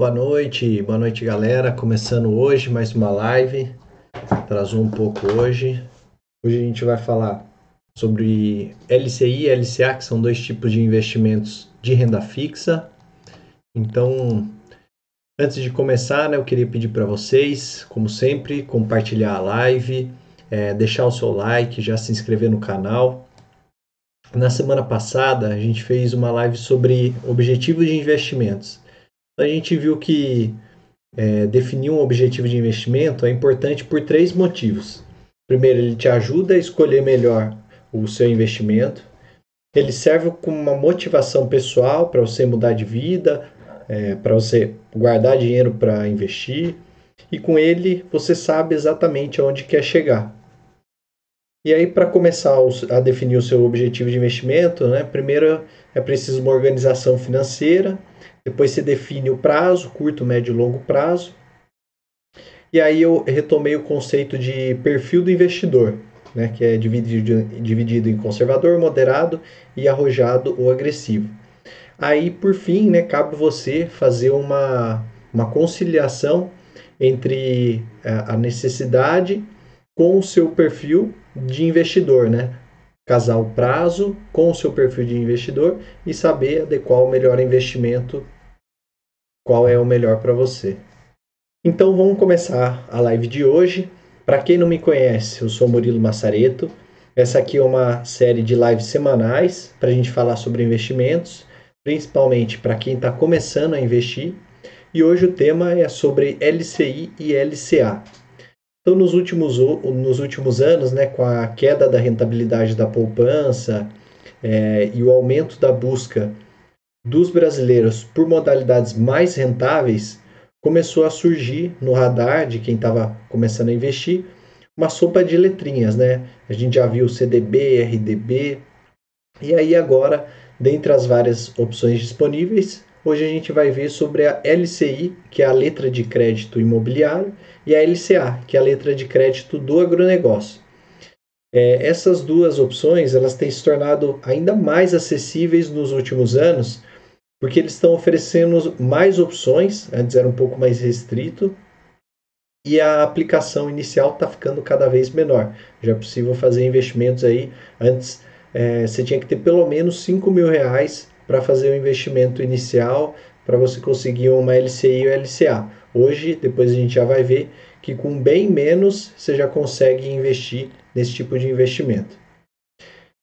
Boa noite, boa noite galera. Começando hoje mais uma live. Atrasou um pouco hoje. Hoje a gente vai falar sobre LCI e LCA, que são dois tipos de investimentos de renda fixa. Então, antes de começar, né, eu queria pedir para vocês, como sempre, compartilhar a live, é, deixar o seu like, já se inscrever no canal. Na semana passada, a gente fez uma live sobre objetivos de investimentos a gente viu que é, definir um objetivo de investimento é importante por três motivos. Primeiro, ele te ajuda a escolher melhor o seu investimento. Ele serve como uma motivação pessoal para você mudar de vida, é, para você guardar dinheiro para investir. E com ele você sabe exatamente aonde quer chegar. E aí, para começar a definir o seu objetivo de investimento, né, primeiro é preciso uma organização financeira depois você define o prazo, curto, médio e longo prazo. E aí eu retomei o conceito de perfil do investidor, né, que é dividido, dividido em conservador, moderado e arrojado ou agressivo. Aí, por fim, né, cabe você fazer uma, uma conciliação entre a necessidade com o seu perfil de investidor, né? casar o prazo com o seu perfil de investidor e saber adequar o melhor investimento, qual é o melhor para você. Então vamos começar a live de hoje. Para quem não me conhece, eu sou Murilo Massareto. Essa aqui é uma série de lives semanais para a gente falar sobre investimentos, principalmente para quem está começando a investir. E hoje o tema é sobre LCI e LCA, então, nos últimos, nos últimos anos, né, com a queda da rentabilidade da poupança é, e o aumento da busca dos brasileiros por modalidades mais rentáveis, começou a surgir no radar de quem estava começando a investir uma sopa de letrinhas, né? A gente já viu CDB, RDB, e aí agora, dentre as várias opções disponíveis, Hoje a gente vai ver sobre a LCI, que é a letra de crédito imobiliário, e a LCA, que é a letra de crédito do agronegócio. É, essas duas opções elas têm se tornado ainda mais acessíveis nos últimos anos, porque eles estão oferecendo mais opções, antes era um pouco mais restrito, e a aplicação inicial está ficando cada vez menor. Já é possível fazer investimentos aí, antes é, você tinha que ter pelo menos 5 mil reais para fazer o investimento inicial para você conseguir uma LCI ou LCA. Hoje, depois a gente já vai ver que com bem menos você já consegue investir nesse tipo de investimento.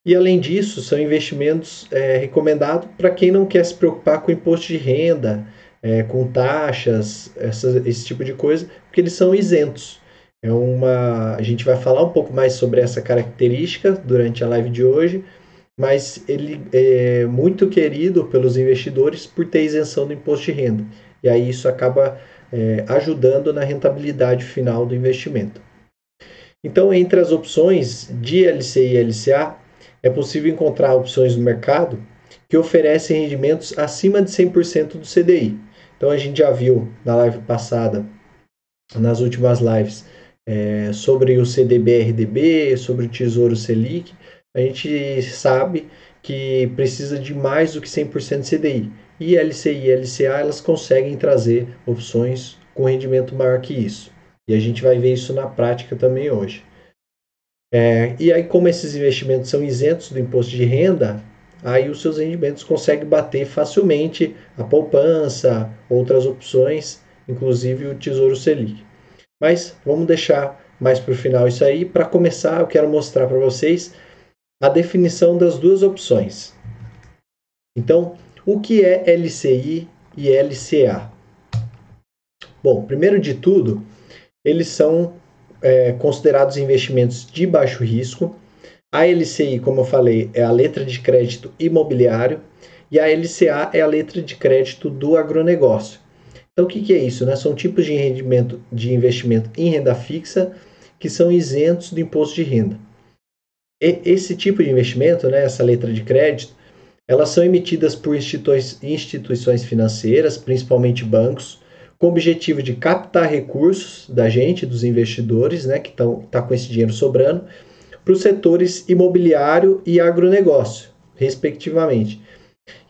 E além disso, são investimentos é, recomendados para quem não quer se preocupar com imposto de renda, é, com taxas, essa, esse tipo de coisa, porque eles são isentos. É uma, a gente vai falar um pouco mais sobre essa característica durante a live de hoje, mas ele é muito querido pelos investidores por ter isenção do imposto de renda. E aí isso acaba é, ajudando na rentabilidade final do investimento. Então, entre as opções de LCI e LCA, é possível encontrar opções no mercado que oferecem rendimentos acima de 100% do CDI. Então, a gente já viu na live passada, nas últimas lives, é, sobre o CDB-RDB, sobre o Tesouro Selic, a gente sabe que precisa de mais do que 100% CDI. E LCI e LCA elas conseguem trazer opções com rendimento maior que isso. E a gente vai ver isso na prática também hoje. É, e aí, como esses investimentos são isentos do imposto de renda, aí os seus rendimentos conseguem bater facilmente a poupança, outras opções, inclusive o Tesouro Selic. Mas vamos deixar mais para o final isso aí. Para começar, eu quero mostrar para vocês a definição das duas opções. Então, o que é LCI e LCA? Bom, primeiro de tudo, eles são é, considerados investimentos de baixo risco. A LCI, como eu falei, é a letra de crédito imobiliário e a LCA é a letra de crédito do agronegócio. Então, o que, que é isso? Né? São tipos de rendimento de investimento em renda fixa que são isentos do imposto de renda esse tipo de investimento, né, essa letra de crédito, elas são emitidas por instituições financeiras, principalmente bancos, com o objetivo de captar recursos da gente, dos investidores, né, que estão tá com esse dinheiro sobrando, para os setores imobiliário e agronegócio, respectivamente.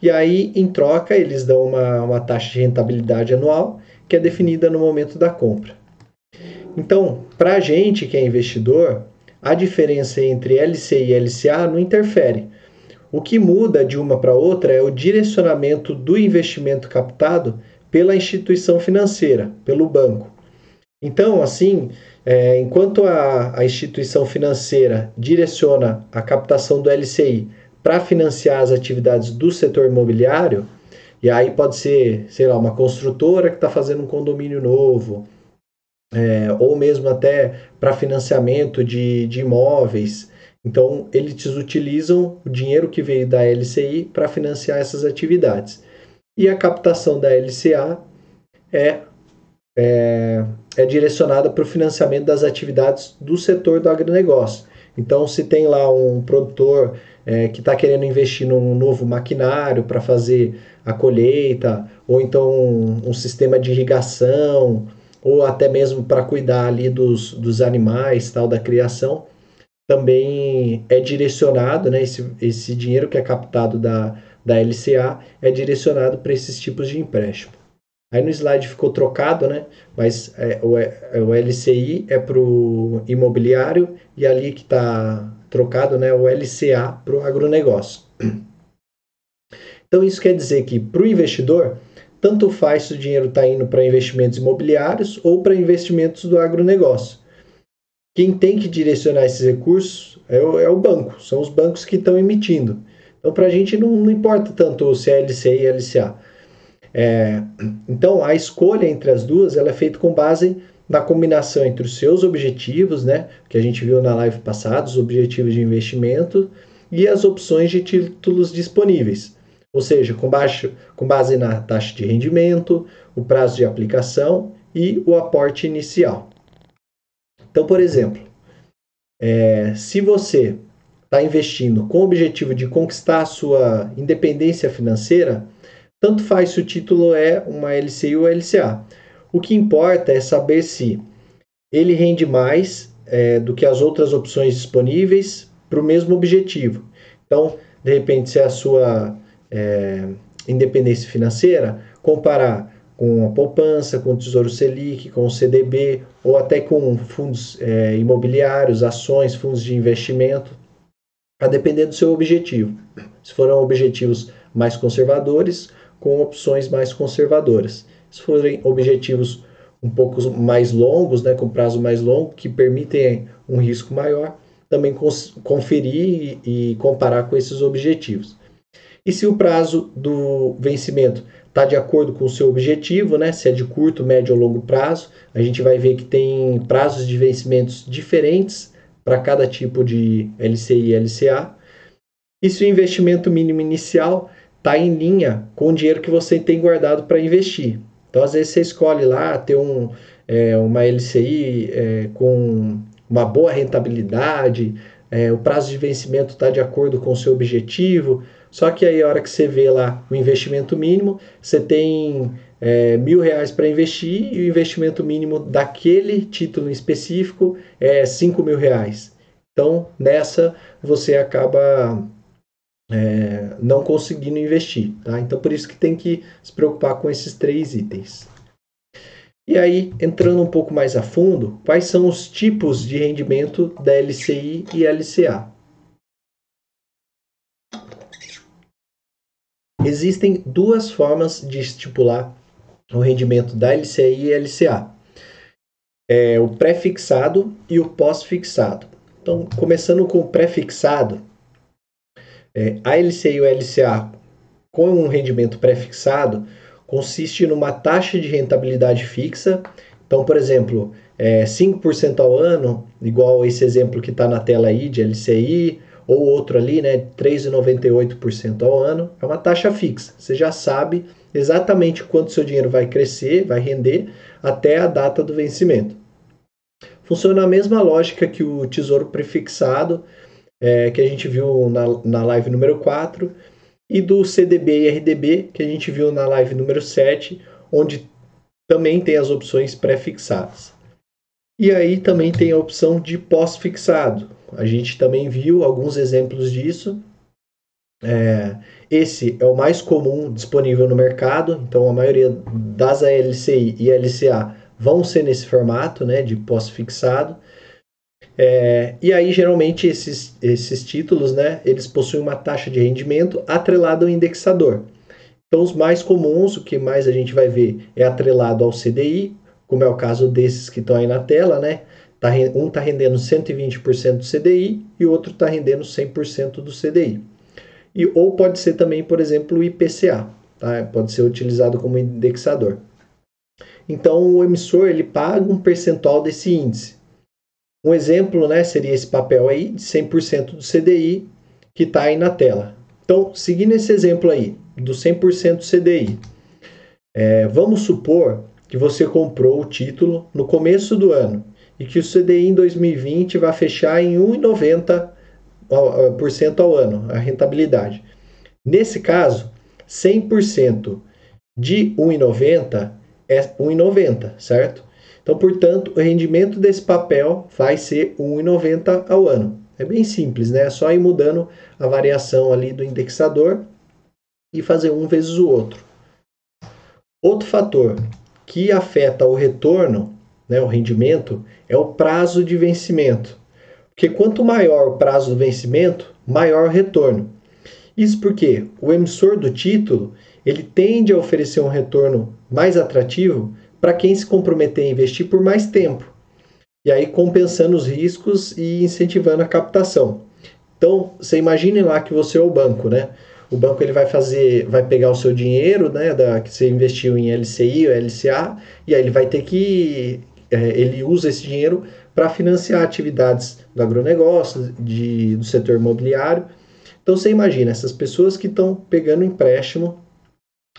E aí, em troca, eles dão uma, uma taxa de rentabilidade anual que é definida no momento da compra. Então, para a gente que é investidor, a diferença entre LCI e LCA não interfere. O que muda de uma para outra é o direcionamento do investimento captado pela instituição financeira, pelo banco. Então, assim, é, enquanto a, a instituição financeira direciona a captação do LCI para financiar as atividades do setor imobiliário, e aí pode ser, sei lá, uma construtora que está fazendo um condomínio novo, é, ou mesmo até para financiamento de, de imóveis. Então, eles utilizam o dinheiro que veio da LCI para financiar essas atividades. E a captação da LCA é, é, é direcionada para o financiamento das atividades do setor do agronegócio. Então, se tem lá um produtor é, que está querendo investir num novo maquinário para fazer a colheita, ou então um, um sistema de irrigação, ou até mesmo para cuidar ali dos, dos animais, tal, da criação, também é direcionado, né, esse, esse dinheiro que é captado da, da LCA é direcionado para esses tipos de empréstimo. Aí no slide ficou trocado, né? Mas é, o, é, o LCI é para o imobiliário e ali que está trocado, né? O LCA para o agronegócio. Então isso quer dizer que para o investidor tanto faz se o dinheiro está indo para investimentos imobiliários ou para investimentos do agronegócio. Quem tem que direcionar esses recursos é o, é o banco, são os bancos que estão emitindo. Então, para a gente não, não, importa tanto se é LCI e LCA. É, então, a escolha entre as duas ela é feita com base na combinação entre os seus objetivos, né, que a gente viu na live passada, os objetivos de investimento e as opções de títulos disponíveis ou seja, com, baixo, com base na taxa de rendimento, o prazo de aplicação e o aporte inicial. Então, por exemplo, é, se você está investindo com o objetivo de conquistar a sua independência financeira, tanto faz se o título é uma LCI ou LCA. O que importa é saber se ele rende mais é, do que as outras opções disponíveis para o mesmo objetivo. Então, de repente, se a sua é, independência financeira, comparar com a poupança, com o Tesouro Selic, com o CDB ou até com fundos é, imobiliários, ações, fundos de investimento, a depender do seu objetivo. Se forem objetivos mais conservadores, com opções mais conservadoras. Se forem objetivos um pouco mais longos, né, com prazo mais longo, que permitem um risco maior, também conferir e comparar com esses objetivos. E se o prazo do vencimento está de acordo com o seu objetivo, né? se é de curto, médio ou longo prazo, a gente vai ver que tem prazos de vencimentos diferentes para cada tipo de LCI e LCA. E se o investimento mínimo inicial está em linha com o dinheiro que você tem guardado para investir. Então, às vezes, você escolhe lá ter um, é, uma LCI é, com uma boa rentabilidade, é, o prazo de vencimento está de acordo com o seu objetivo, só que aí a hora que você vê lá o investimento mínimo, você tem é, mil reais para investir e o investimento mínimo daquele título específico é cinco mil reais. Então nessa você acaba é, não conseguindo investir, tá? Então por isso que tem que se preocupar com esses três itens. E aí, entrando um pouco mais a fundo, quais são os tipos de rendimento da LCI e LCA? Existem duas formas de estipular o rendimento da LCI e LCA. É o pré-fixado e o pós-fixado. Então, começando com o pré-fixado, é, a LCI e o LCA com um rendimento pré-fixado consiste numa taxa de rentabilidade fixa. Então, por exemplo, é 5% ao ano, igual esse exemplo que está na tela aí de LCI, ou outro ali, né, 3,98% ao ano, é uma taxa fixa. Você já sabe exatamente quanto seu dinheiro vai crescer, vai render até a data do vencimento. Funciona a mesma lógica que o tesouro prefixado, é, que a gente viu na, na live número 4, e do CDB e RDB, que a gente viu na live número 7, onde também tem as opções pré-fixadas. E aí também tem a opção de pós-fixado, a gente também viu alguns exemplos disso É, esse é o mais comum disponível no mercado, então a maioria das ALCI e LCA vão ser nesse formato né, de pós-fixado. É, e aí, geralmente, esses, esses títulos, né, eles possuem uma taxa de rendimento atrelada ao indexador. Então, os mais comuns, o que mais a gente vai ver é atrelado ao CDI, como é o caso desses que estão aí na tela, né? Tá, um está rendendo 120% do CDI e o outro está rendendo 100% do CDI. E, ou pode ser também, por exemplo, o IPCA, tá? pode ser utilizado como indexador. Então, o emissor ele paga um percentual desse índice. Um exemplo né, seria esse papel aí, de 100% do CDI, que está aí na tela. Então, seguindo esse exemplo aí, do 100% do CDI, é, vamos supor que você comprou o título no começo do ano e que o CDI em 2020 vai fechar em 1,90% ao ano, a rentabilidade. Nesse caso, 100% de 1,90 é 1,90, certo? Então, portanto, o rendimento desse papel vai ser 1,90 ao ano. É bem simples, né? É só ir mudando a variação ali do indexador e fazer um vezes o outro. Outro fator que afeta o retorno, né, o rendimento, é o prazo de vencimento. Porque quanto maior o prazo do vencimento, maior o retorno. Isso porque o emissor do título ele tende a oferecer um retorno mais atrativo para quem se comprometer a investir por mais tempo. E aí compensando os riscos e incentivando a captação. Então, você imagine lá que você é o banco, né? O banco ele vai fazer, vai pegar o seu dinheiro, né, da, que você investiu em LCI ou LCA, e aí ele vai ter que ele usa esse dinheiro para financiar atividades do agronegócio, de, do setor imobiliário. Então você imagina essas pessoas que estão pegando empréstimo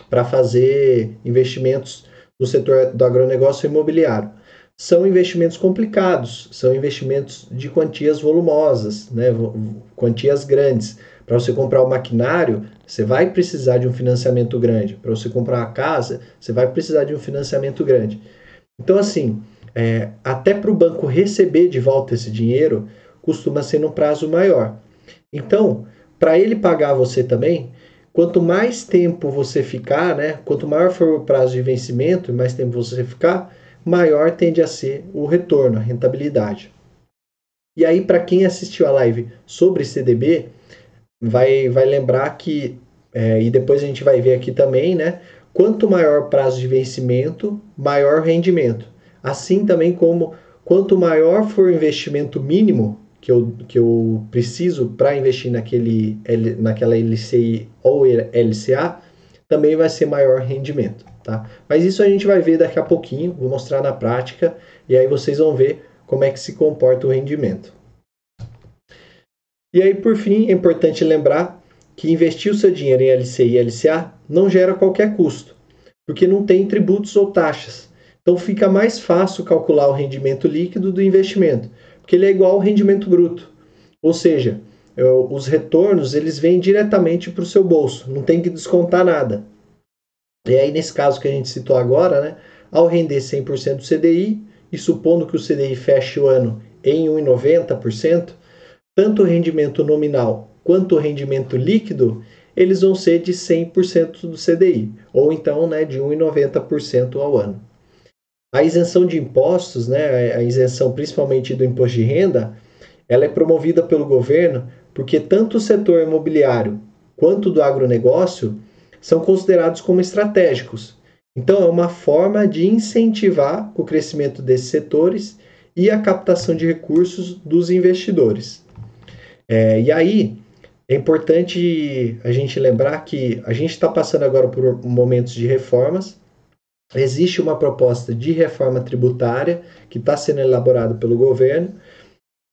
para fazer investimentos no setor do agronegócio imobiliário. São investimentos complicados, são investimentos de quantias volumosas, né, quantias grandes. Para você comprar o um maquinário, você vai precisar de um financiamento grande. Para você comprar uma casa, você vai precisar de um financiamento grande. Então, assim, é, até para o banco receber de volta esse dinheiro, costuma ser num prazo maior. Então, para ele pagar você também, quanto mais tempo você ficar, né, quanto maior for o prazo de vencimento, mais tempo você ficar, maior tende a ser o retorno, a rentabilidade. E aí, para quem assistiu a live sobre CDB, vai, vai lembrar que, é, e depois a gente vai ver aqui também, né? Quanto maior prazo de vencimento, maior rendimento. Assim também como quanto maior for o investimento mínimo que eu, que eu preciso para investir naquele, naquela LCI ou LCA, também vai ser maior rendimento. Tá? Mas isso a gente vai ver daqui a pouquinho, vou mostrar na prática e aí vocês vão ver como é que se comporta o rendimento. E aí, por fim, é importante lembrar que investir o seu dinheiro em LCI e LCA não gera qualquer custo, porque não tem tributos ou taxas. Então fica mais fácil calcular o rendimento líquido do investimento, porque ele é igual ao rendimento bruto. Ou seja, é, os retornos eles vêm diretamente para o seu bolso, não tem que descontar nada. E aí, nesse caso que a gente citou agora, né, ao render 100% do CDI, e supondo que o CDI feche o ano em 1,90%, tanto o rendimento nominal quanto o rendimento líquido, eles vão ser de 100% do CDI, ou então né, de 1,90% ao ano. A isenção de impostos, né, a isenção principalmente do imposto de renda, ela é promovida pelo governo porque tanto o setor imobiliário quanto do agronegócio são considerados como estratégicos. Então, é uma forma de incentivar o crescimento desses setores e a captação de recursos dos investidores. É, e aí, é importante a gente lembrar que a gente está passando agora por momentos de reformas existe uma proposta de reforma tributária que está sendo elaborada pelo governo.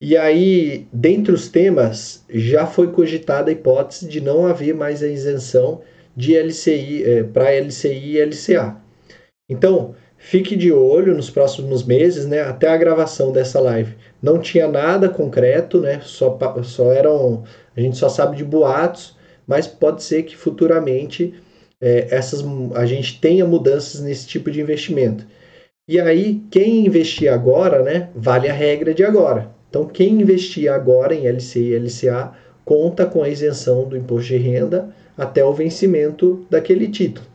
E aí, dentre os temas, já foi cogitada a hipótese de não haver mais a isenção de LCI é, para LCI e LCA. Então, fique de olho nos próximos meses, né? Até a gravação dessa live não tinha nada concreto, né? Só, só eram, a gente só sabe de boatos, mas pode ser que futuramente é, essas, a gente tenha mudanças nesse tipo de investimento. E aí, quem investir agora, né, vale a regra de agora. Então, quem investir agora em LCI e LCA conta com a isenção do imposto de renda até o vencimento daquele título.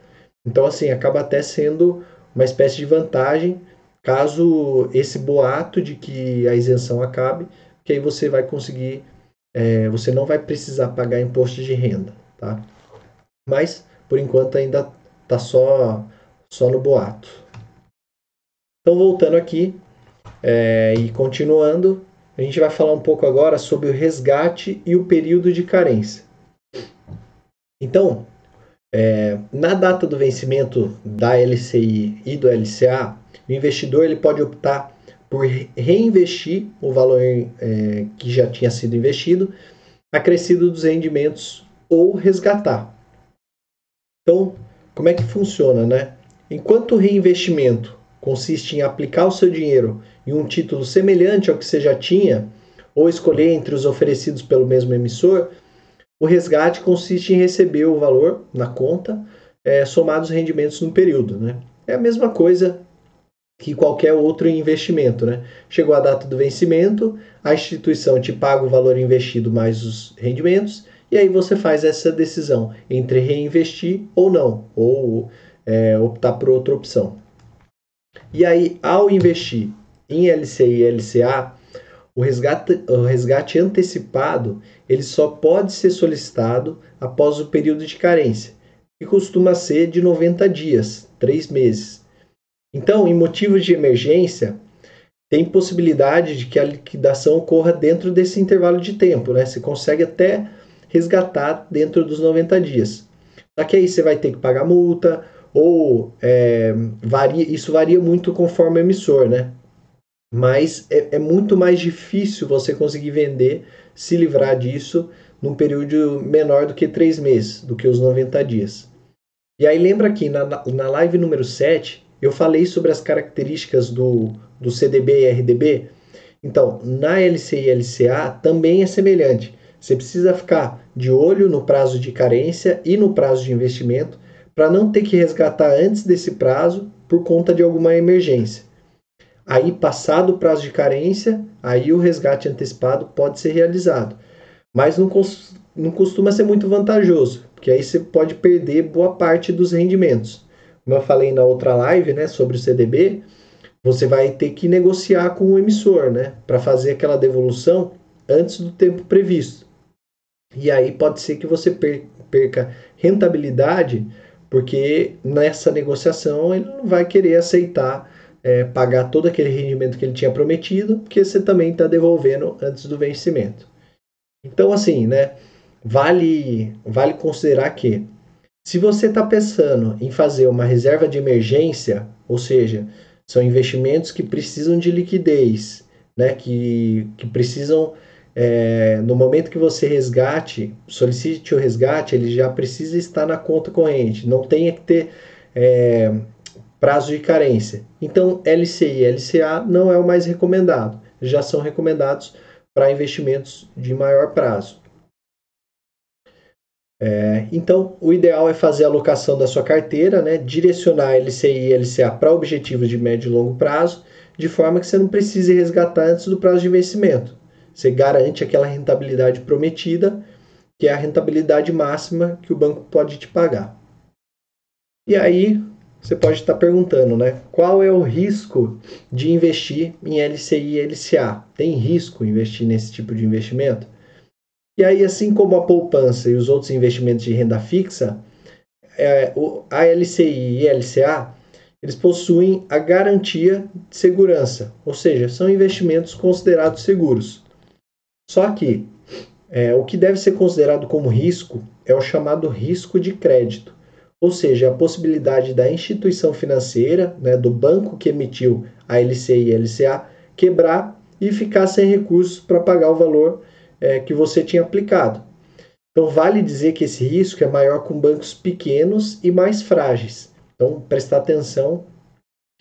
Então, assim, acaba até sendo uma espécie de vantagem caso esse boato de que a isenção acabe, que aí você vai conseguir, é, você não vai precisar pagar imposto de renda, tá? Mas, por enquanto, ainda tá só, só no boato. Então, voltando aqui é, e continuando, a gente vai falar um pouco agora sobre o resgate e o período de carência. Então, é, na data do vencimento da LCI e do LCA, o investidor ele pode optar por reinvestir o valor é, que já tinha sido investido, acrescido dos rendimentos ou resgatar. Então, como é que funciona, né? Enquanto o reinvestimento consiste em aplicar o seu dinheiro em um título semelhante ao que você já tinha, ou escolher entre os oferecidos pelo mesmo emissor, o resgate consiste em receber o valor na conta, é, somado os rendimentos no período. Né? É a mesma coisa que qualquer outro investimento. Né? Chegou a data do vencimento, a instituição te paga o valor investido mais os rendimentos, e aí você faz essa decisão entre reinvestir ou não, ou é, optar por outra opção. E aí, ao investir em LCI e LCA, o resgate, o resgate antecipado ele só pode ser solicitado após o período de carência, que costuma ser de 90 dias, 3 meses. Então, em motivos de emergência, tem possibilidade de que a liquidação ocorra dentro desse intervalo de tempo, né? Você consegue até resgatar dentro dos 90 dias. Só que aí você vai ter que pagar multa, ou é, varia, isso varia muito conforme o emissor, né? Mas é, é muito mais difícil você conseguir vender, se livrar disso num período menor do que três meses, do que os 90 dias. E aí lembra que na, na live número 7 eu falei sobre as características do, do CDB e RDB. Então, na LCI e LCA também é semelhante. Você precisa ficar de olho no prazo de carência e no prazo de investimento para não ter que resgatar antes desse prazo por conta de alguma emergência. Aí, passado o prazo de carência, aí o resgate antecipado pode ser realizado. Mas não, não costuma ser muito vantajoso, porque aí você pode perder boa parte dos rendimentos. Como eu falei na outra live né, sobre o CDB, você vai ter que negociar com o emissor né, para fazer aquela devolução antes do tempo previsto. E aí pode ser que você perca rentabilidade porque nessa negociação ele não vai querer aceitar é, pagar todo aquele rendimento que ele tinha prometido, porque você também está devolvendo antes do vencimento. Então, assim, né? Vale, vale considerar que se você está pensando em fazer uma reserva de emergência, ou seja, são investimentos que precisam de liquidez, né? Que, que precisam é, no momento que você resgate, solicite o resgate, ele já precisa estar na conta corrente, não tenha que ter é, prazo de carência. Então, LCI e LCA não é o mais recomendado, já são recomendados para investimentos de maior prazo. É, então, o ideal é fazer a alocação da sua carteira, né, direcionar LCI e LCA para objetivos de médio e longo prazo, de forma que você não precise resgatar antes do prazo de vencimento. Você garante aquela rentabilidade prometida, que é a rentabilidade máxima que o banco pode te pagar. E aí você pode estar perguntando, né? Qual é o risco de investir em LCI e LCA? Tem risco investir nesse tipo de investimento? E aí, assim como a poupança e os outros investimentos de renda fixa, é, a LCI e LCA eles possuem a garantia de segurança, ou seja, são investimentos considerados seguros. Só que é, o que deve ser considerado como risco é o chamado risco de crédito, ou seja, a possibilidade da instituição financeira, né, do banco que emitiu a LCI e LCA, quebrar e ficar sem recursos para pagar o valor é, que você tinha aplicado. Então, vale dizer que esse risco é maior com bancos pequenos e mais frágeis. Então, prestar atenção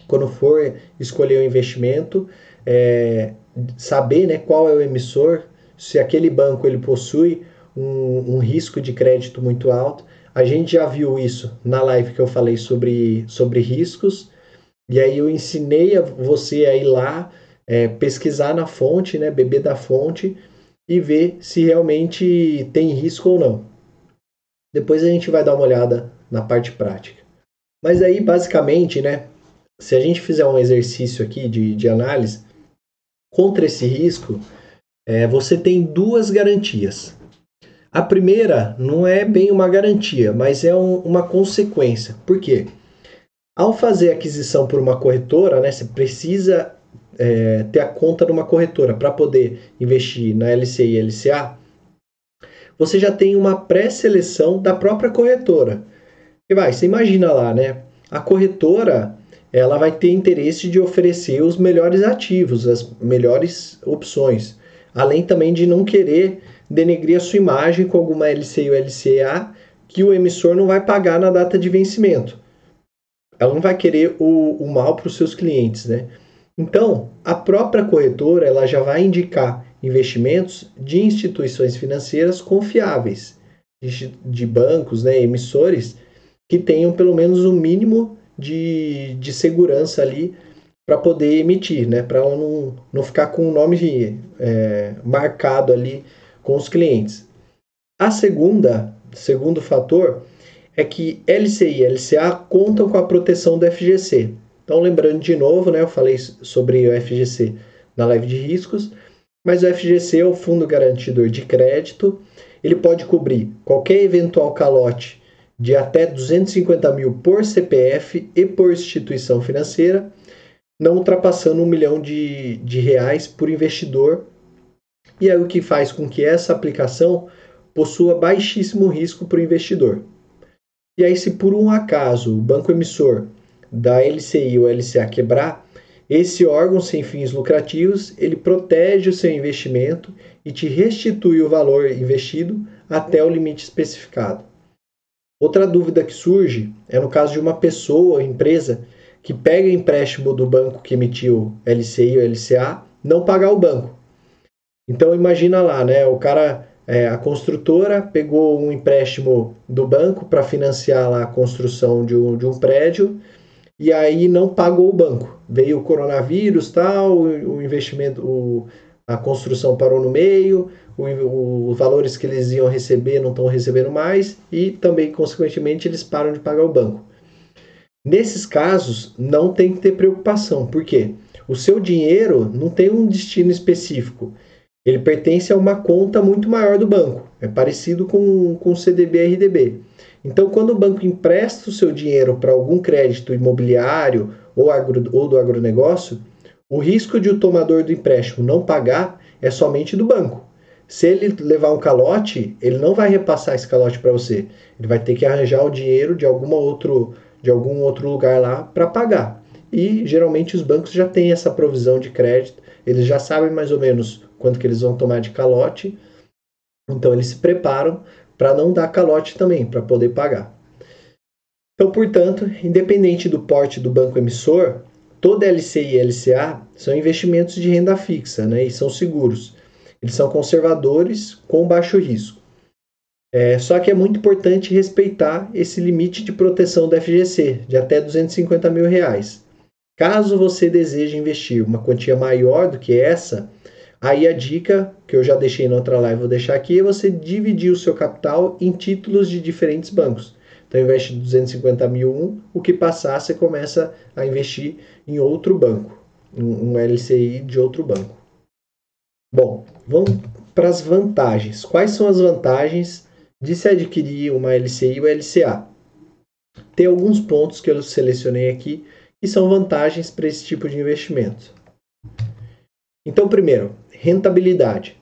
quando for escolher o um investimento, é, saber né, qual é o emissor, se aquele banco ele possui um, um, risco de crédito muito alto. A gente já viu isso na live que eu falei sobre, sobre riscos, e aí eu ensinei a você a ir lá é, pesquisar na fonte, né, beber da fonte, e ver se realmente tem risco ou não. Depois a gente vai dar uma olhada na parte prática. Mas aí, basicamente, né, se a gente fizer um exercício aqui de, de análise, contra esse risco, é, você tem duas garantias. A primeira não é bem uma garantia, mas é um, uma consequência. Por quê? Ao fazer aquisição por uma corretora, né, você precisa é, ter a conta de uma corretora para poder investir na LCI e LCA. Você já tem uma pré-seleção da própria corretora. E vai, você imagina lá, né? A corretora ela vai ter interesse de oferecer os melhores ativos, as melhores opções, além também de não querer denegrir a sua imagem com alguma LCI ou LCA que o emissor não vai pagar na data de vencimento. Ela não vai querer o, o mal para os seus clientes, né? Então, a própria corretora ela já vai indicar investimentos de instituições financeiras confiáveis, de, de bancos, né, emissores que tenham pelo menos um mínimo de, de segurança ali para poder emitir, né? Para ela não, não ficar com o nome é, marcado ali com os clientes. A segunda, segundo fator, é que LCI e LCA contam com a proteção do FGC. Então, lembrando de novo, né, eu falei sobre o FGC na live de riscos, mas o FGC é o Fundo Garantidor de Crédito. Ele pode cobrir qualquer eventual calote de até 250 mil por CPF e por instituição financeira, não ultrapassando um milhão de, de reais por investidor. E aí o que faz com que essa aplicação possua baixíssimo risco para o investidor. E aí, se por um acaso o banco emissor da LCI ou LCA quebrar, esse órgão sem fins lucrativos ele protege o seu investimento e te restitui o valor investido até o limite especificado. Outra dúvida que surge é no caso de uma pessoa, empresa, que pega empréstimo do banco que emitiu LCI ou LCA, não pagar o banco. Então imagina lá, né? O cara, é, a construtora pegou um empréstimo do banco para financiar lá a construção de um, de um prédio e aí não pagou o banco. Veio o coronavírus, tal, o investimento, o, a construção parou no meio, os valores que eles iam receber não estão recebendo mais e também, consequentemente, eles param de pagar o banco. Nesses casos, não tem que ter preocupação, porque o seu dinheiro não tem um destino específico. Ele pertence a uma conta muito maior do banco. É parecido com, com o CDB RDB. Então, quando o banco empresta o seu dinheiro para algum crédito imobiliário ou, agro, ou do agronegócio, o risco de o tomador do empréstimo não pagar é somente do banco. Se ele levar um calote, ele não vai repassar esse calote para você. Ele vai ter que arranjar o dinheiro de alguma outro, de algum outro lugar lá para pagar. E geralmente os bancos já têm essa provisão de crédito, eles já sabem mais ou menos quanto que eles vão tomar de calote. Então eles se preparam para não dar calote também, para poder pagar. Então, portanto, independente do porte do banco emissor, toda LCI e LCA são investimentos de renda fixa né, e são seguros. Eles são conservadores com baixo risco. É, só que é muito importante respeitar esse limite de proteção da FGC, de até 250 mil reais. Caso você deseje investir uma quantia maior do que essa, aí a dica que eu já deixei na outra live, vou deixar aqui, é você dividir o seu capital em títulos de diferentes bancos. Então, investe 250 mil um, o que passar, você começa a investir em outro banco, um LCI de outro banco. Bom, vamos para as vantagens. Quais são as vantagens de se adquirir uma LCI ou LCA? Tem alguns pontos que eu selecionei aqui que são vantagens para esse tipo de investimento. Então, primeiro, rentabilidade.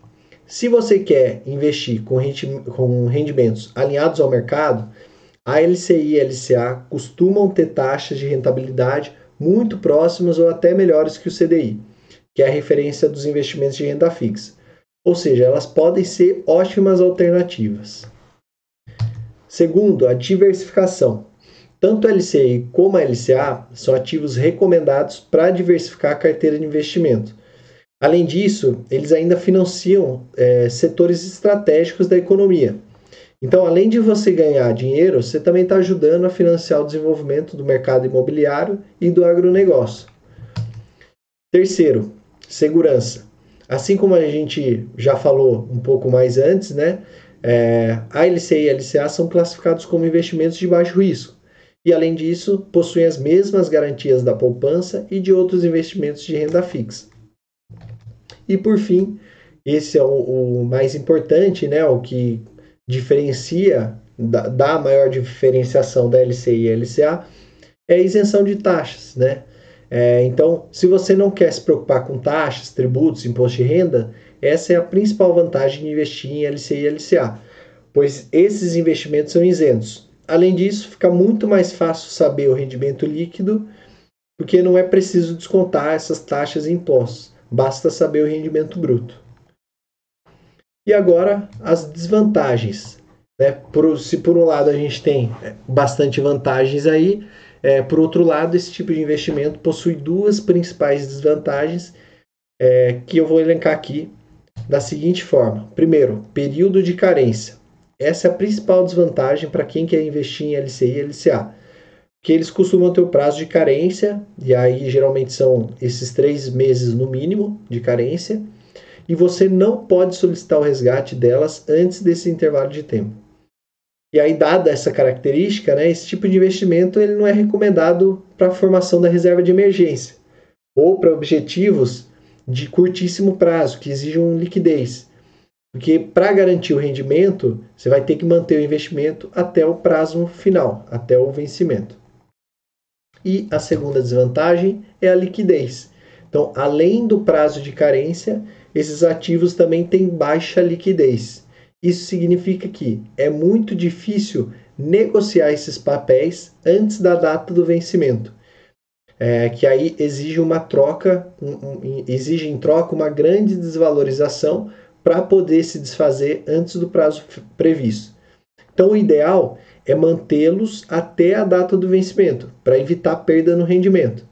Se você quer investir com rendimentos alinhados ao mercado, a LCI e a LCA costumam ter taxas de rentabilidade muito próximas ou até melhores que o CDI que é a referência dos investimentos de renda fixa. Ou seja, elas podem ser ótimas alternativas. Segundo, a diversificação. Tanto a LCI como a LCA são ativos recomendados para diversificar a carteira de investimento. Além disso, eles ainda financiam é, setores estratégicos da economia. Então, além de você ganhar dinheiro, você também está ajudando a financiar o desenvolvimento do mercado imobiliário e do agronegócio. Terceiro, Segurança. Assim como a gente já falou um pouco mais antes, né? É, a LCI e LCA são classificados como investimentos de baixo risco. E além disso, possuem as mesmas garantias da poupança e de outros investimentos de renda fixa. E por fim, esse é o, o mais importante, né? O que diferencia, dá, maior diferenciação da LCI e LCA, é a isenção de taxas, né? É, então, se você não quer se preocupar com taxas, tributos, imposto de renda, essa é a principal vantagem de investir em LCI e LCA, pois esses investimentos são isentos. Além disso, fica muito mais fácil saber o rendimento líquido, porque não é preciso descontar essas taxas e impostos, basta saber o rendimento bruto. E agora, as desvantagens. Né? Por, se por um lado a gente tem bastante vantagens aí, é, por outro lado, esse tipo de investimento possui duas principais desvantagens é, que eu vou elencar aqui da seguinte forma: primeiro, período de carência. Essa é a principal desvantagem para quem quer investir em LCI e LCA, que eles costumam ter o prazo de carência, e aí geralmente são esses três meses no mínimo de carência, e você não pode solicitar o resgate delas antes desse intervalo de tempo. E aí, dada essa característica, né, esse tipo de investimento ele não é recomendado para a formação da reserva de emergência ou para objetivos de curtíssimo prazo, que exijam liquidez. Porque para garantir o rendimento, você vai ter que manter o investimento até o prazo final, até o vencimento. E a segunda desvantagem é a liquidez. Então, além do prazo de carência, esses ativos também têm baixa liquidez. Isso significa que é muito difícil negociar esses papéis antes da data do vencimento. É, que aí exige uma troca, um, um, exige em troca uma grande desvalorização para poder se desfazer antes do prazo previsto. Então, o ideal é mantê-los até a data do vencimento, para evitar perda no rendimento.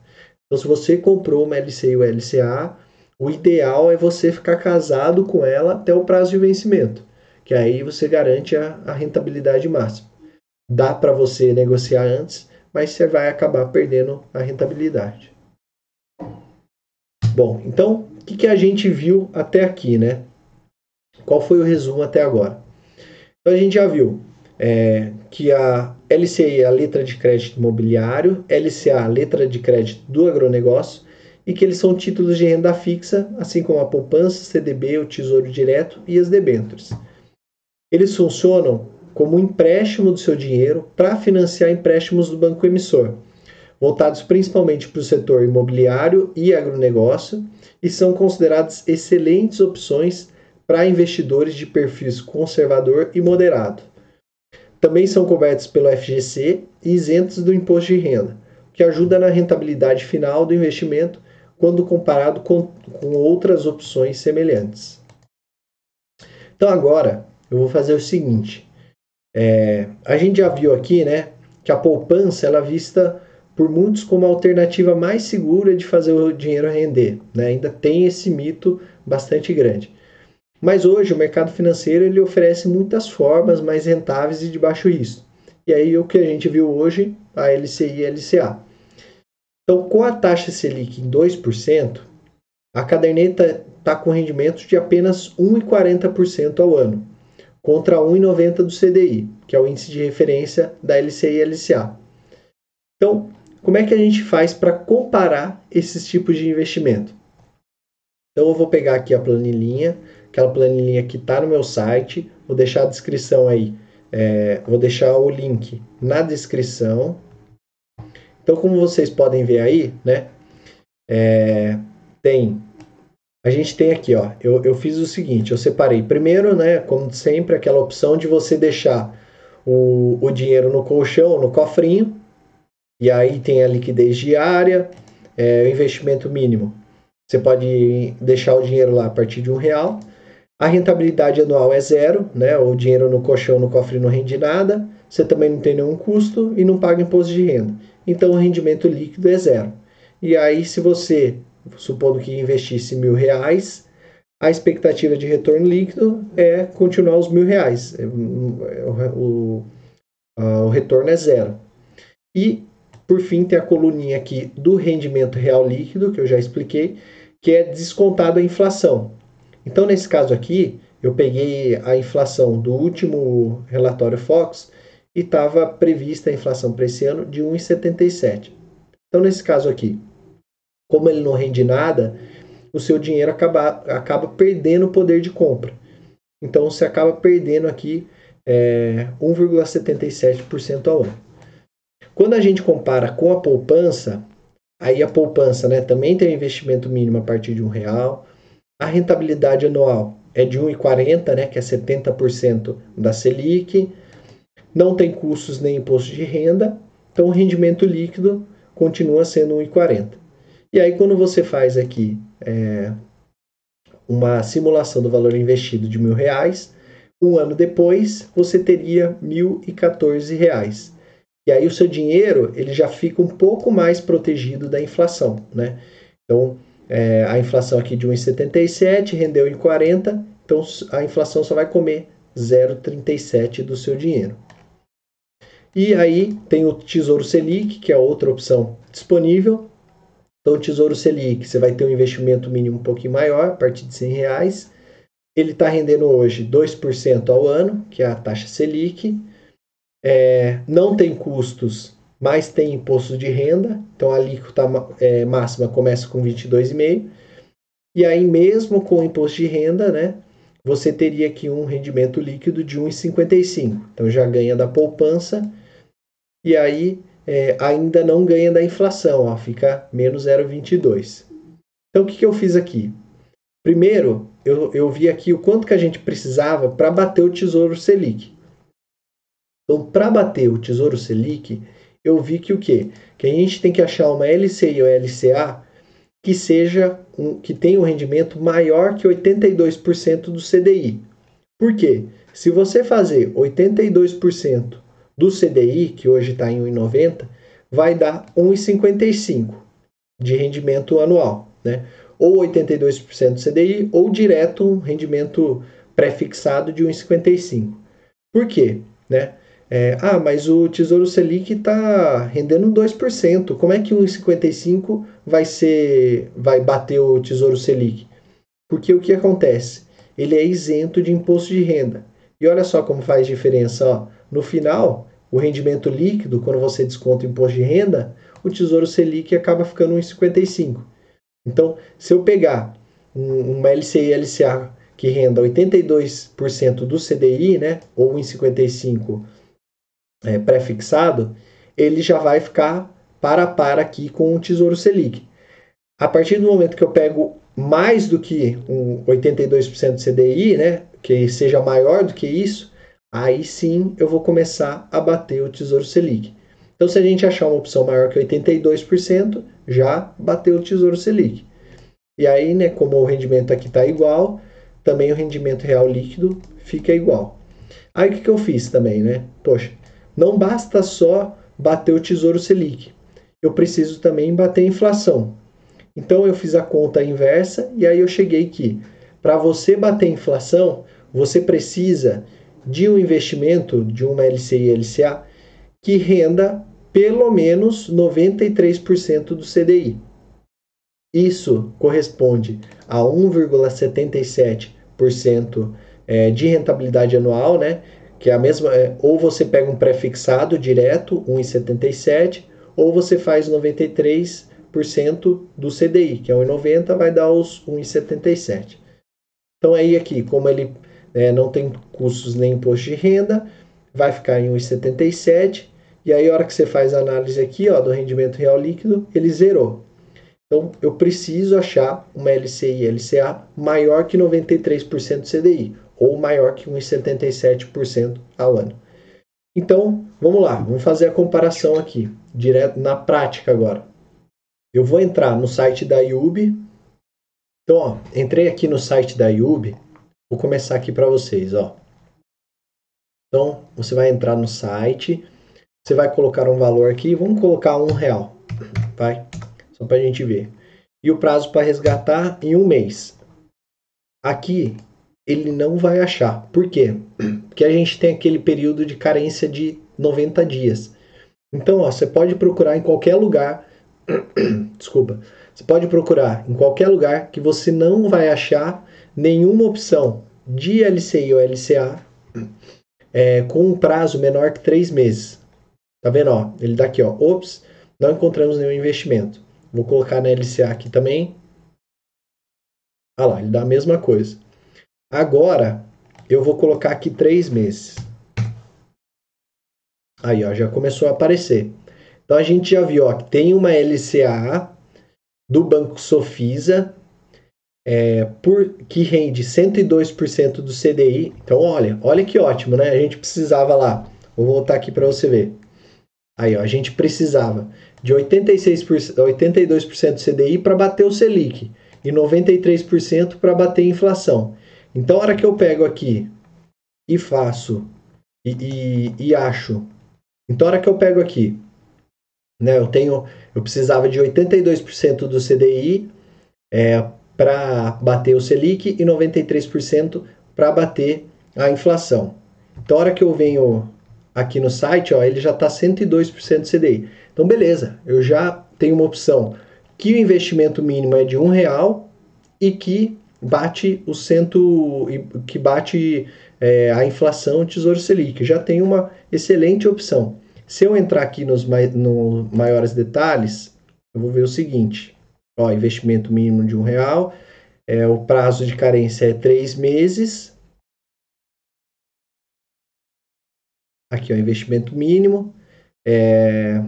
Então, se você comprou uma LCI ou LCA, o ideal é você ficar casado com ela até o prazo de vencimento que aí você garante a, a rentabilidade máxima. Dá para você negociar antes, mas você vai acabar perdendo a rentabilidade. Bom, então o que, que a gente viu até aqui, né? Qual foi o resumo até agora? Então a gente já viu é, que a LCI é a letra de crédito imobiliário, LCA a letra de crédito do agronegócio e que eles são títulos de renda fixa, assim como a poupança, CDB, o Tesouro Direto e as debêntures. Eles funcionam como empréstimo do seu dinheiro para financiar empréstimos do banco emissor, voltados principalmente para o setor imobiliário e agronegócio, e são consideradas excelentes opções para investidores de perfis conservador e moderado. Também são cobertos pelo FGC e isentos do imposto de renda, que ajuda na rentabilidade final do investimento quando comparado com, com outras opções semelhantes. Então agora eu vou fazer o seguinte. É, a gente já viu aqui, né, que a poupança ela é vista por muitos como a alternativa mais segura de fazer o dinheiro render. Né? Ainda tem esse mito bastante grande. Mas hoje o mercado financeiro ele oferece muitas formas mais rentáveis e de baixo risco. E aí o que a gente viu hoje, a LCI e a LCA. Então, com a taxa Selic em 2%, a caderneta está com rendimentos de apenas 1,40% ao ano contra 1,90 do CDI, que é o índice de referência da LCI e LCA. Então, como é que a gente faz para comparar esses tipos de investimento? Então, eu vou pegar aqui a planilhinha, aquela planilhinha que está no meu site, vou deixar a descrição aí, é, vou deixar o link na descrição. Então, como vocês podem ver aí, né, é, tem a gente tem aqui, ó, eu, eu fiz o seguinte, eu separei primeiro, né, como sempre, aquela opção de você deixar o, o dinheiro no colchão, no cofrinho, e aí tem a liquidez diária, é, o investimento mínimo. Você pode deixar o dinheiro lá a partir de um real. A rentabilidade anual é zero, né? O dinheiro no colchão, no cofre não rende nada. Você também não tem nenhum custo e não paga imposto de renda. Então o rendimento líquido é zero. E aí, se você supondo que investisse mil reais, a expectativa de retorno líquido é continuar os mil reais. É, o, o retorno é zero. E, por fim, tem a coluninha aqui do rendimento real líquido, que eu já expliquei, que é descontado a inflação. Então, nesse caso aqui, eu peguei a inflação do último relatório Fox e estava prevista a inflação para esse ano de 1,77. Então, nesse caso aqui, como ele não rende nada, o seu dinheiro acaba, acaba perdendo o poder de compra. Então, você acaba perdendo aqui é, 1,77% ao ano. Quando a gente compara com a poupança, aí a poupança né, também tem um investimento mínimo a partir de um real. A rentabilidade anual é de 1,40, né, que é 70% da Selic. Não tem custos nem imposto de renda, então o rendimento líquido continua sendo 1,40. E aí quando você faz aqui é, uma simulação do valor investido de mil reais, um ano depois você teria mil e quatorze reais. E aí o seu dinheiro ele já fica um pouco mais protegido da inflação, né? Então é, a inflação aqui de 1,77 rendeu em 40, então a inflação só vai comer 0,37 do seu dinheiro. E aí tem o Tesouro Selic, que é outra opção disponível. Então, o Tesouro Selic, você vai ter um investimento mínimo um pouquinho maior, a partir de 100 reais. Ele está rendendo hoje 2% ao ano, que é a taxa Selic. É, não tem custos mas tem imposto de renda, então a alíquota é, máxima começa com 22,5%. E aí, mesmo com o imposto de renda, né, você teria aqui um rendimento líquido de 1,55. Então já ganha da poupança e aí é, ainda não ganha da inflação, ó, fica menos 0,22. Então o que, que eu fiz aqui? Primeiro, eu, eu vi aqui o quanto que a gente precisava para bater o Tesouro Selic. Então, para bater o Tesouro Selic, eu vi que o quê? Que a gente tem que achar uma LCI ou LCA que seja um, que tenha um rendimento maior que 82% do CDI. Por quê? Se você fazer 82% do CDI, que hoje está em 1,90, vai dar 1,55 de rendimento anual, né? Ou 82% do CDI, ou direto um rendimento pré-fixado de 1,55. Por quê? Né? É, ah, mas o Tesouro Selic está rendendo 2%. Como é que 1,55 vai ser, vai bater o Tesouro Selic? Porque o que acontece? Ele é isento de imposto de renda. E olha só como faz diferença. Ó. No final, o rendimento líquido, quando você desconta o imposto de renda, o Tesouro Selic acaba ficando 1,55. Então, se eu pegar uma LCI LCA que renda 82% do CDI, né, ou 1,55 é, pré-fixado, ele já vai ficar para a par aqui com o Tesouro Selic. A partir do momento que eu pego mais do que um 82% do CDI, né, que seja maior do que isso, aí sim eu vou começar a bater o Tesouro Selic. Então, se a gente achar uma opção maior que 82%, já bateu o Tesouro Selic. E aí, né, como o rendimento aqui está igual, também o rendimento real líquido fica igual. Aí o que, que eu fiz também, né? Poxa, não basta só bater o Tesouro Selic, eu preciso também bater a inflação. Então eu fiz a conta inversa e aí eu cheguei que para você bater a inflação, você precisa de um investimento de uma LCI LCA que renda pelo menos 93% do CDI. Isso corresponde a 1,77% eh, de rentabilidade anual, né? que é a mesma, é, ou você pega um prefixado direto, 1,77, ou você faz 93% do CDI, que é 1,90, vai dar os 1,77. Então aí aqui, como ele é, não tem custos nem imposto de renda, vai ficar em 1,77, e aí a hora que você faz a análise aqui ó, do rendimento real líquido, ele zerou. Então eu preciso achar uma LCI LCA maior que 93% do CDI ou maior que 1,77% ao ano. Então, vamos lá, vamos fazer a comparação aqui, direto na prática agora. Eu vou entrar no site da IUB. Então, ó, entrei aqui no site da IUB, vou começar aqui para vocês, ó. Então, você vai entrar no site, você vai colocar um valor aqui, vamos colocar um real, vai? Só para a gente ver. E o prazo para resgatar em um mês. Aqui ele não vai achar. Por quê? Porque a gente tem aquele período de carência de 90 dias. Então, ó, você pode procurar em qualquer lugar. Desculpa. Você pode procurar em qualquer lugar que você não vai achar nenhuma opção de LCI ou LCA é, com um prazo menor que três meses. Tá vendo? Ó, ele dá aqui, ó, ops, não encontramos nenhum investimento. Vou colocar na LCA aqui também. Olha lá, ele dá a mesma coisa. Agora, eu vou colocar aqui três meses. Aí, ó, já começou a aparecer. Então, a gente já viu ó, que tem uma LCA do Banco Sofisa é, por, que rende 102% do CDI. Então, olha, olha que ótimo, né? A gente precisava lá. Vou voltar aqui para você ver. Aí, ó, a gente precisava de 86%, 82% do CDI para bater o Selic e 93% para bater a inflação. Então, a hora que eu pego aqui e faço e, e, e acho. Então, a hora que eu pego aqui, né, eu tenho, eu precisava de 82% do CDI é, para bater o Selic e 93% para bater a inflação. Então, a hora que eu venho aqui no site, ó, ele já está 102% do CDI. Então, beleza, eu já tenho uma opção que o investimento mínimo é de um real e que bate o cento, que bate é, a inflação Tesouro Selic. Já tem uma excelente opção. Se eu entrar aqui nos no maiores detalhes, eu vou ver o seguinte: Ó, investimento mínimo de um real. É, o prazo de carência é três meses. Aqui, ó, investimento mínimo. É,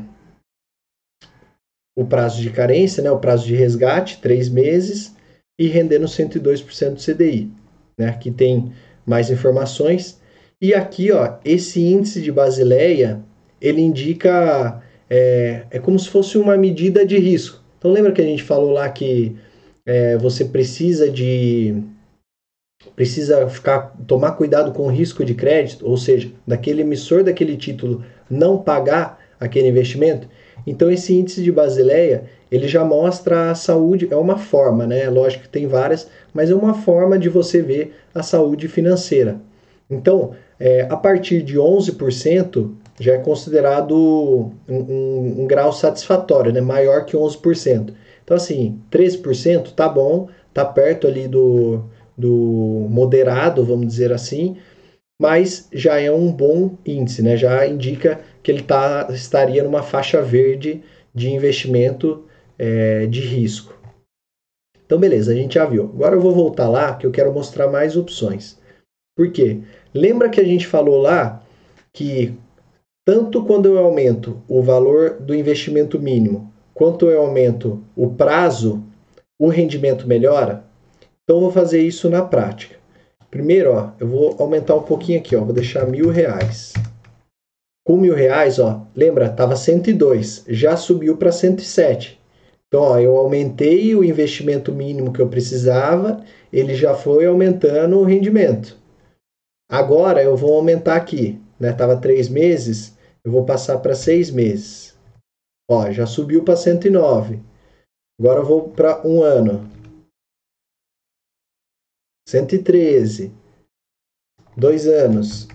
o prazo de carência, né, o prazo de resgate, três meses. E rendendo 102% do CDI. Né? Aqui tem mais informações. E aqui, ó, esse índice de Basileia, ele indica, é, é como se fosse uma medida de risco. Então lembra que a gente falou lá que é, você precisa de precisa ficar tomar cuidado com o risco de crédito, ou seja, daquele emissor daquele título não pagar aquele investimento. Então esse índice de Basileia ele já mostra a saúde, é uma forma, né? Lógico que tem várias, mas é uma forma de você ver a saúde financeira. Então, é, a partir de 11%, já é considerado um, um, um, grau satisfatório, né? maior que 11%. Então, assim, 13% tá bom, tá perto ali do, do moderado, vamos dizer assim, mas já é um bom índice, né? já indica que ele tá, estaria numa faixa verde de investimento é, de risco. Então, beleza, a gente já viu. Agora eu vou voltar lá que eu quero mostrar mais opções. Por quê? Lembra que a gente falou lá que tanto quando eu aumento o valor do investimento mínimo, quanto eu aumento o prazo, o rendimento melhora? Então, vou fazer isso na prática. Primeiro, ó, eu vou aumentar um pouquinho aqui, ó, vou deixar mil reais. Com mil reais, ó, lembra, estava 102, já subiu para 107. Então, ó, eu aumentei o investimento mínimo que eu precisava, ele já foi aumentando o rendimento. Agora eu vou aumentar aqui, né? Tava três meses, eu vou passar para seis meses. Ó, já subiu para 109. Agora eu vou para um ano. 113. Dois anos.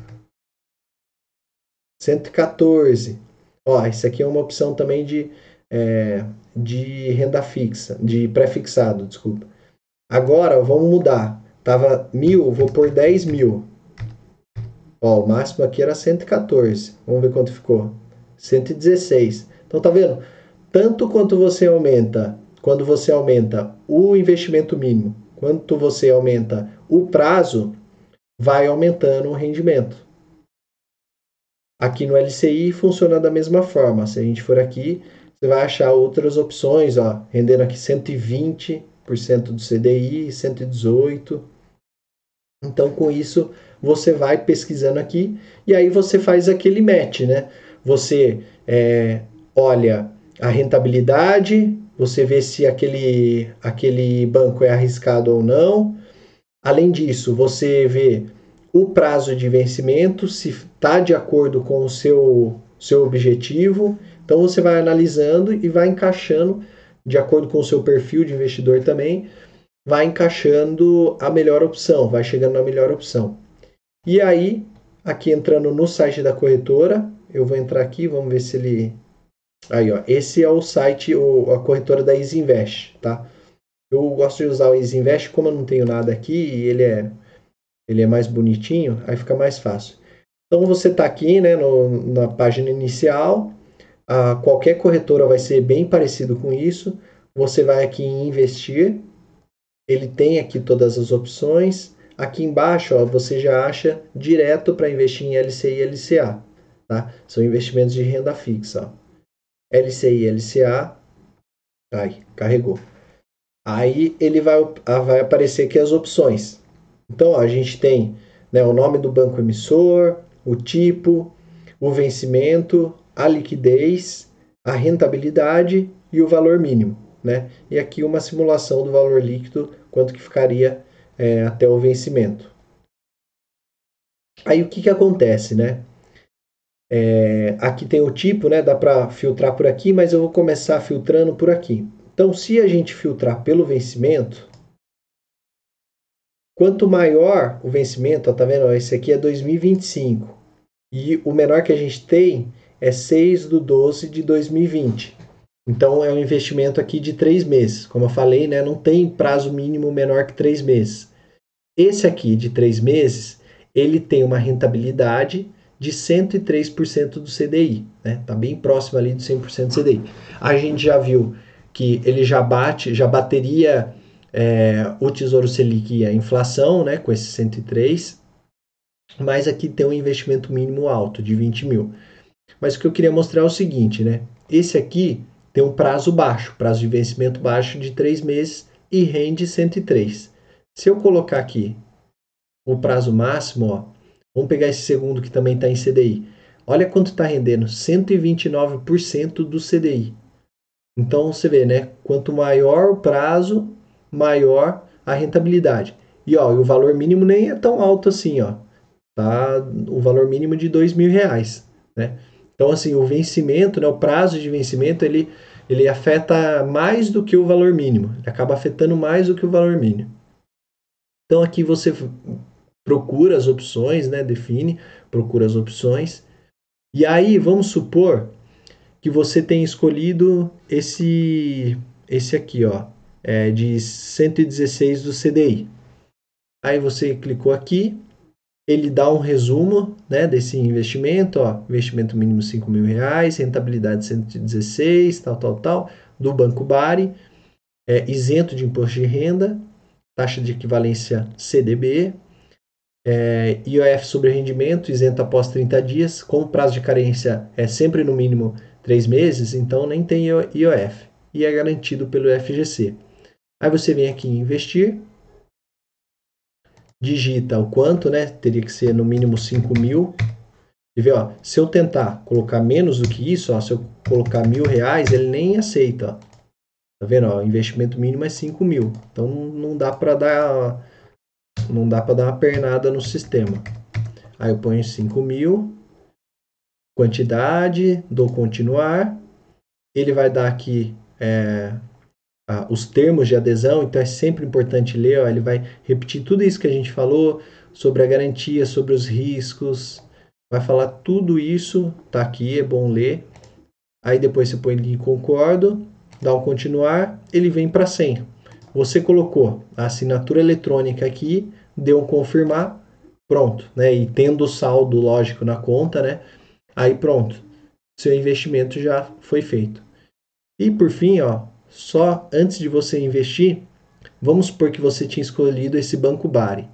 114. Ó, isso aqui é uma opção também de, é, de renda fixa, de pré-fixado, desculpa. Agora, vamos mudar. Tava mil, vou por 10 mil. Ó, o máximo aqui era 114. Vamos ver quanto ficou. 116. Então tá vendo? Tanto quanto você aumenta, quando você aumenta o investimento mínimo, quanto você aumenta o prazo, vai aumentando o rendimento. Aqui no LCI funciona da mesma forma. Se a gente for aqui, você vai achar outras opções, ó, rendendo aqui 120% do CDI, 118. Então, com isso, você vai pesquisando aqui e aí você faz aquele match, né? Você é, olha a rentabilidade, você vê se aquele, aquele banco é arriscado ou não. Além disso, você vê o prazo de vencimento, se está de acordo com o seu, seu objetivo. Então você vai analisando e vai encaixando, de acordo com o seu perfil de investidor também, vai encaixando a melhor opção, vai chegando na melhor opção. E aí, aqui entrando no site da corretora, eu vou entrar aqui, vamos ver se ele. Aí, ó, esse é o site, o, a corretora da Easy Invest, tá? Eu gosto de usar o Easy Invest, como eu não tenho nada aqui e ele é, ele é mais bonitinho, aí fica mais fácil. Então você está aqui né, no, na página inicial, a, qualquer corretora vai ser bem parecido com isso. Você vai aqui em investir, ele tem aqui todas as opções. Aqui embaixo ó, você já acha direto para investir em LCI e LCA. Tá? São investimentos de renda fixa. Ó. LCI e LCA. Aí, carregou. Aí ele vai, ah, vai aparecer aqui as opções. Então ó, a gente tem né, o nome do banco emissor, o tipo, o vencimento, a liquidez, a rentabilidade e o valor mínimo. Né? E aqui uma simulação do valor líquido, quanto que ficaria é, até o vencimento. Aí o que, que acontece, né? É, aqui tem o tipo, né? Dá para filtrar por aqui, mas eu vou começar filtrando por aqui. Então, se a gente filtrar pelo vencimento, quanto maior o vencimento, ó, tá vendo? Esse aqui é 2025 e o menor que a gente tem é 6 do 12 de 2020. Então é um investimento aqui de três meses. Como eu falei, né, não tem prazo mínimo menor que três meses. Esse aqui de três meses, ele tem uma rentabilidade de 103% do CDI, né? Tá bem próximo ali do 100% do CDI. A gente já viu que ele já bate, já bateria é, o Tesouro Selic e a inflação, né, com esse 103, mas aqui tem um investimento mínimo alto de 20 mil. Mas o que eu queria mostrar é o seguinte, né? Esse aqui tem um prazo baixo, prazo de vencimento baixo de 3 meses e rende 103. Se eu colocar aqui o prazo máximo, ó, vamos pegar esse segundo que também está em CDI. Olha quanto está rendendo, 129% do CDI. Então você vê, né? Quanto maior o prazo, maior a rentabilidade. E ó, o valor mínimo nem é tão alto assim, ó. Tá o valor mínimo de dois mil reais, né? Então assim, o vencimento, né? O prazo de vencimento ele ele afeta mais do que o valor mínimo. Ele acaba afetando mais do que o valor mínimo. Então aqui você procura as opções, né? Define, procura as opções. E aí vamos supor que você tem escolhido esse esse aqui, ó, é de 116 do CDI. Aí você clicou aqui, ele dá um resumo né, desse investimento, ó, investimento mínimo 5 mil reais, rentabilidade 116, tal, tal, tal, do Banco Bari, é, isento de imposto de renda, taxa de equivalência CDB, é, IOF sobre rendimento, isento após 30 dias, como o prazo de carência é sempre no mínimo três meses, então nem tem IOF e é garantido pelo FGC. Aí você vem aqui em investir, digita o quanto, né? Teria que ser no mínimo 5 mil. E vê, ó, se eu tentar colocar menos do que isso, ó, se eu colocar mil reais, ele nem aceita. Ó. Tá vendo? Ó, o investimento mínimo é 5 mil. Então não dá para dar não dá para dar uma pernada no sistema. Aí eu ponho 5 mil quantidade, dou continuar, ele vai dar aqui é, a, os termos de adesão, então é sempre importante ler, ó, ele vai repetir tudo isso que a gente falou sobre a garantia, sobre os riscos, vai falar tudo isso, tá aqui, é bom ler. Aí depois você põe em concordo, dá um continuar, ele vem para senha. Você colocou a assinatura eletrônica aqui, deu um confirmar, pronto, né? E tendo o saldo lógico na conta, né? Aí pronto, seu investimento já foi feito. E por fim, ó, só antes de você investir, vamos supor que você tinha escolhido esse banco Bari.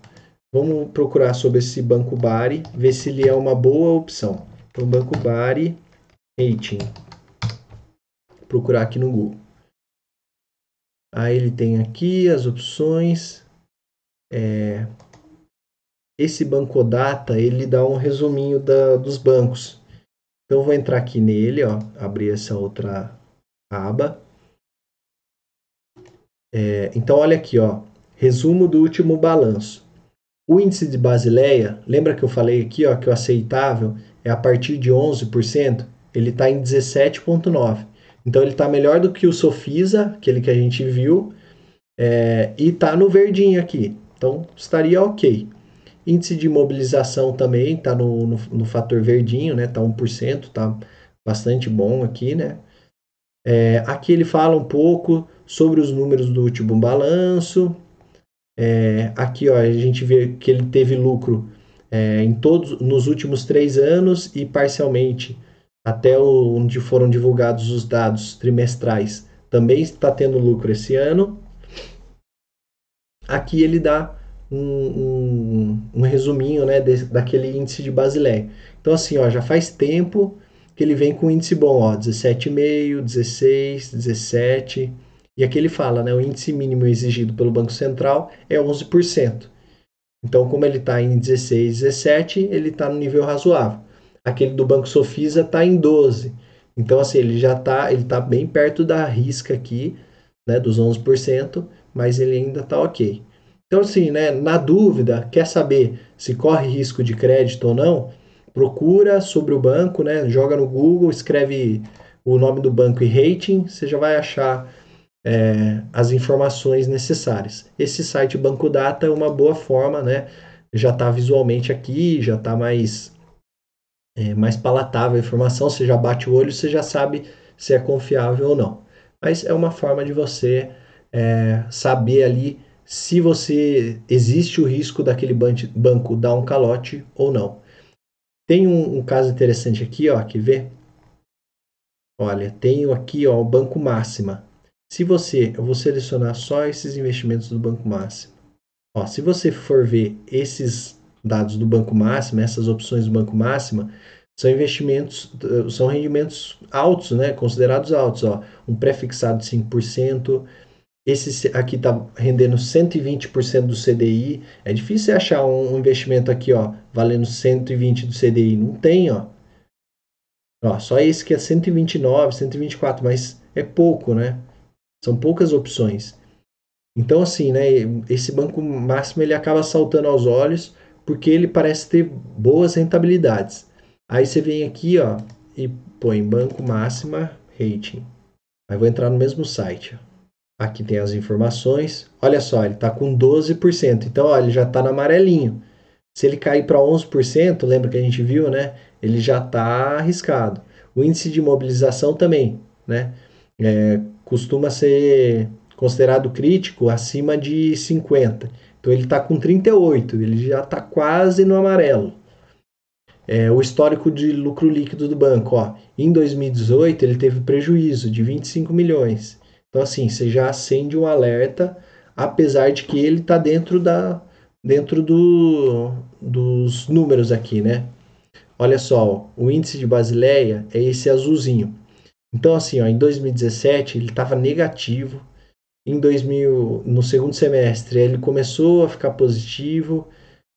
Vamos procurar sobre esse banco Bari, ver se ele é uma boa opção. Então, banco Bari Rating. Procurar aqui no Google. Aí ele tem aqui as opções. É... Esse Banco Data ele dá um resuminho da, dos bancos. Então, vou entrar aqui nele, ó, abrir essa outra aba. É, então, olha aqui, ó, resumo do último balanço. O índice de Basileia, lembra que eu falei aqui ó, que o aceitável é a partir de 11%? Ele está em 17,9%. Então, ele está melhor do que o Sofisa, aquele que a gente viu, é, e está no verdinho aqui. Então, estaria ok. Índice de mobilização também está no, no, no, fator verdinho, né? Está 1%, está bastante bom aqui, né? É, aqui ele fala um pouco sobre os números do último balanço. É, aqui ó, a gente vê que ele teve lucro é, em todos nos últimos três anos e parcialmente até onde foram divulgados os dados trimestrais também está tendo lucro esse ano. Aqui ele dá um, um, um resuminho né, de, daquele índice de Basileia. Então assim, ó, já faz tempo que ele vem com índice bom, ó, 17,5, 16, 17. E aqui ele fala, né, o índice mínimo exigido pelo Banco Central é 11%. Então, como ele está em 16, 17, ele está no nível razoável. Aquele do Banco Sofisa está em 12. Então, assim, ele já está ele tá bem perto da risca aqui, né, dos 11%, mas ele ainda está ok. Então, assim, né, na dúvida, quer saber se corre risco de crédito ou não? Procura sobre o banco, né, joga no Google, escreve o nome do banco e rating, você já vai achar é, as informações necessárias. Esse site Banco Data é uma boa forma, né? Já está visualmente aqui, já está mais, é, mais palatável a informação, você já bate o olho, você já sabe se é confiável ou não. Mas é uma forma de você é, saber ali se você existe o risco daquele banco dar um calote ou não. Tem um, um caso interessante aqui, ó, que vê. Olha, tenho aqui ó, o Banco Máxima. Se você, eu vou selecionar só esses investimentos do Banco Máximo. Ó, se você for ver esses dados do Banco Máximo, essas opções do Banco Máximo, são investimentos, são rendimentos altos, né? Considerados altos, ó. Um pré-fixado de 5%, esse aqui está rendendo 120% do CDI. É difícil achar um investimento aqui, ó, valendo 120 do CDI. Não tem, ó. Ó, só esse que é 129, 124, mas é pouco, né? São poucas opções. Então, assim, né, esse banco máximo ele acaba saltando aos olhos porque ele parece ter boas rentabilidades. Aí você vem aqui ó, e põe banco máxima rating. Aí vou entrar no mesmo site. Aqui tem as informações. Olha só, ele está com 12%. Então, olha, ele já está no amarelinho. Se ele cair para 11%, lembra que a gente viu, né? Ele já está arriscado. O índice de mobilização também, né? É, costuma ser considerado crítico acima de 50. Então ele está com 38, ele já está quase no amarelo. É, o histórico de lucro líquido do banco, ó, em 2018 ele teve prejuízo de 25 milhões. Então assim, você já acende um alerta, apesar de que ele está dentro da dentro do, dos números aqui, né? Olha só, o índice de Basileia é esse azulzinho. Então, assim, ó, em 2017 ele estava negativo. Em 2000, no segundo semestre ele começou a ficar positivo,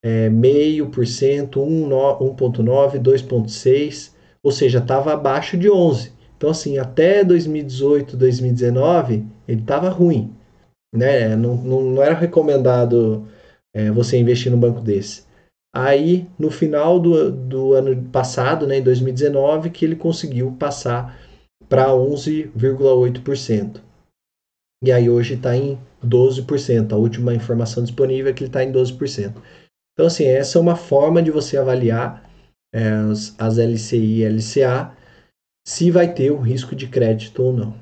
é, meio por cento, 1,9, 2,6, ou seja, estava abaixo de 11. Então, assim, até 2018, 2019 ele estava ruim, né? Não, não, não era recomendado é, você investir num banco desse. Aí, no final do, do ano passado, né, em 2019, que ele conseguiu passar para 11,8%. E aí hoje está em 12%. A última informação disponível é que ele está em 12%. Então, assim, essa é uma forma de você avaliar é, as, LCI e LCA se vai ter o risco de crédito ou não.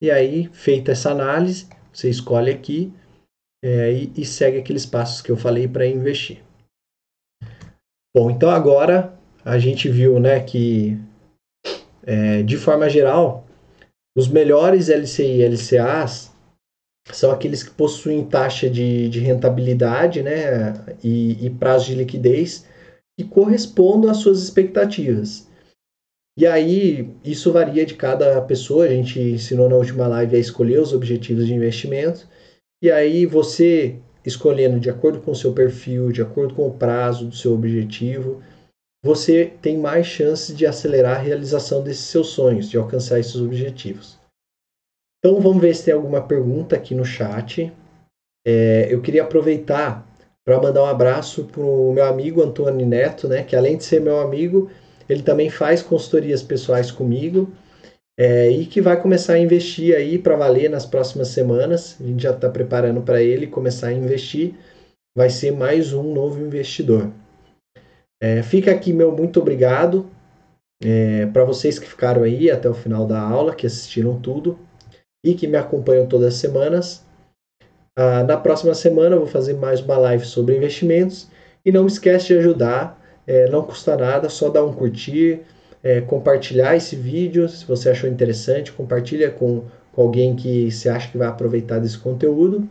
E aí, feita essa análise, você escolhe aqui é, e, e segue aqueles passos que eu falei para investir. Bom, então agora a gente viu né, que é, de forma geral, os melhores LCI e LCAs são aqueles que possuem taxa de, de rentabilidade né, e, e prazo de liquidez que correspondam às suas expectativas. E aí, isso varia de cada pessoa. A gente ensinou na última live a escolher os objetivos de investimento. E aí, você escolhendo de acordo com o seu perfil, de acordo com o prazo do seu objetivo, você tem mais chances de acelerar a realização desses seus sonhos, de alcançar esses objetivos. Então vamos ver se tem alguma pergunta aqui no chat. É, eu queria aproveitar para mandar um abraço para o meu amigo Antônio Neto, né, que além de ser meu amigo, ele também faz consultorias pessoais comigo é, e que vai começar a investir aí para valer nas próximas semanas. A gente já está preparando para ele começar a investir. Vai ser mais um novo investidor. É, fica aqui meu muito obrigado é, para vocês que ficaram aí até o final da aula, que assistiram tudo. e que me acompanham todas as semanas. Ah, na próxima semana eu vou fazer mais uma live sobre investimentos. E não esquece de ajudar, é, não custa nada, só dar um curtir, é, compartilhar esse vídeo se você achou interessante, compartilha com, com alguém que você acha que vai aproveitar desse conteúdo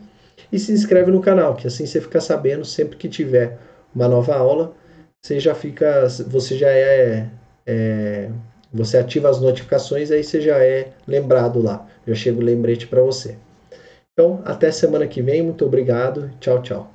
e se inscreve no canal, que assim você fica sabendo sempre que tiver uma nova aula, você já fica, você já é, é você ativa as notificações, aí você já é lembrado lá, já chega o lembrete para você. Então, até semana que vem, muito obrigado, tchau, tchau.